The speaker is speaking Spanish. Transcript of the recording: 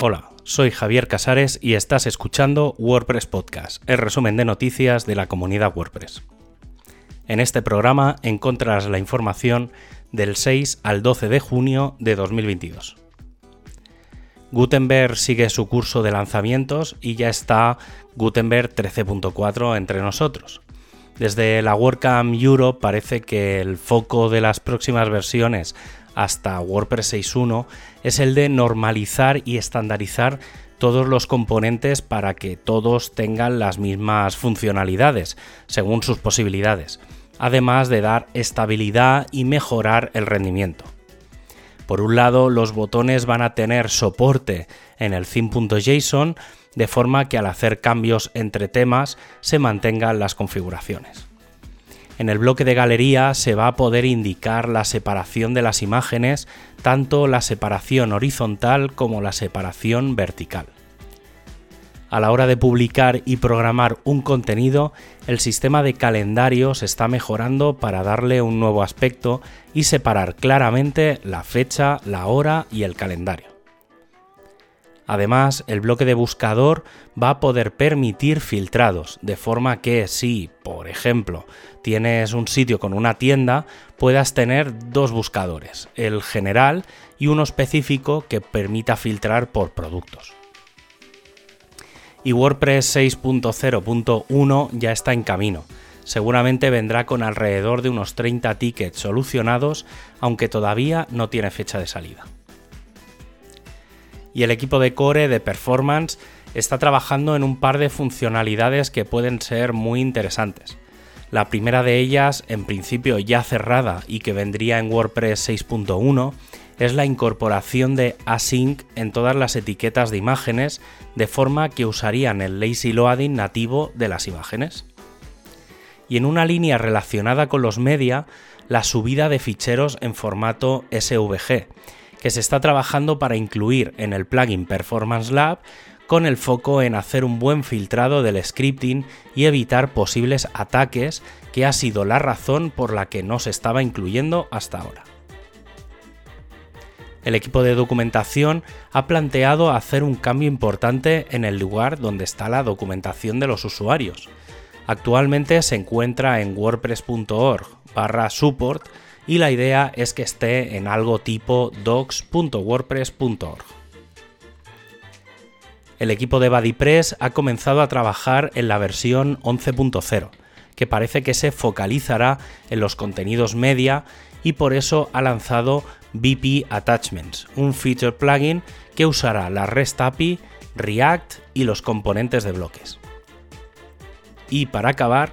Hola, soy Javier Casares y estás escuchando WordPress Podcast, el resumen de noticias de la comunidad WordPress. En este programa encontrarás la información del 6 al 12 de junio de 2022. Gutenberg sigue su curso de lanzamientos y ya está Gutenberg 13.4 entre nosotros. Desde la WordCamp Europe parece que el foco de las próximas versiones hasta WordPress 6.1 es el de normalizar y estandarizar todos los componentes para que todos tengan las mismas funcionalidades según sus posibilidades, además de dar estabilidad y mejorar el rendimiento. Por un lado, los botones van a tener soporte en el theme.json de forma que al hacer cambios entre temas se mantengan las configuraciones. En el bloque de galería se va a poder indicar la separación de las imágenes, tanto la separación horizontal como la separación vertical. A la hora de publicar y programar un contenido, el sistema de calendario se está mejorando para darle un nuevo aspecto y separar claramente la fecha, la hora y el calendario. Además, el bloque de buscador va a poder permitir filtrados, de forma que si, por ejemplo, tienes un sitio con una tienda, puedas tener dos buscadores, el general y uno específico que permita filtrar por productos y WordPress 6.0.1 ya está en camino. Seguramente vendrá con alrededor de unos 30 tickets solucionados, aunque todavía no tiene fecha de salida. Y el equipo de Core de Performance está trabajando en un par de funcionalidades que pueden ser muy interesantes. La primera de ellas, en principio ya cerrada y que vendría en WordPress 6.1, es la incorporación de async en todas las etiquetas de imágenes, de forma que usarían el lazy loading nativo de las imágenes. Y en una línea relacionada con los media, la subida de ficheros en formato SVG, que se está trabajando para incluir en el plugin Performance Lab con el foco en hacer un buen filtrado del scripting y evitar posibles ataques, que ha sido la razón por la que no se estaba incluyendo hasta ahora el equipo de documentación ha planteado hacer un cambio importante en el lugar donde está la documentación de los usuarios. Actualmente se encuentra en wordpress.org barra support y la idea es que esté en algo tipo docs.wordpress.org. El equipo de BuddyPress ha comenzado a trabajar en la versión 11.0, que parece que se focalizará en los contenidos media y por eso ha lanzado BP Attachments, un feature plugin que usará la REST API, React y los componentes de bloques. Y para acabar,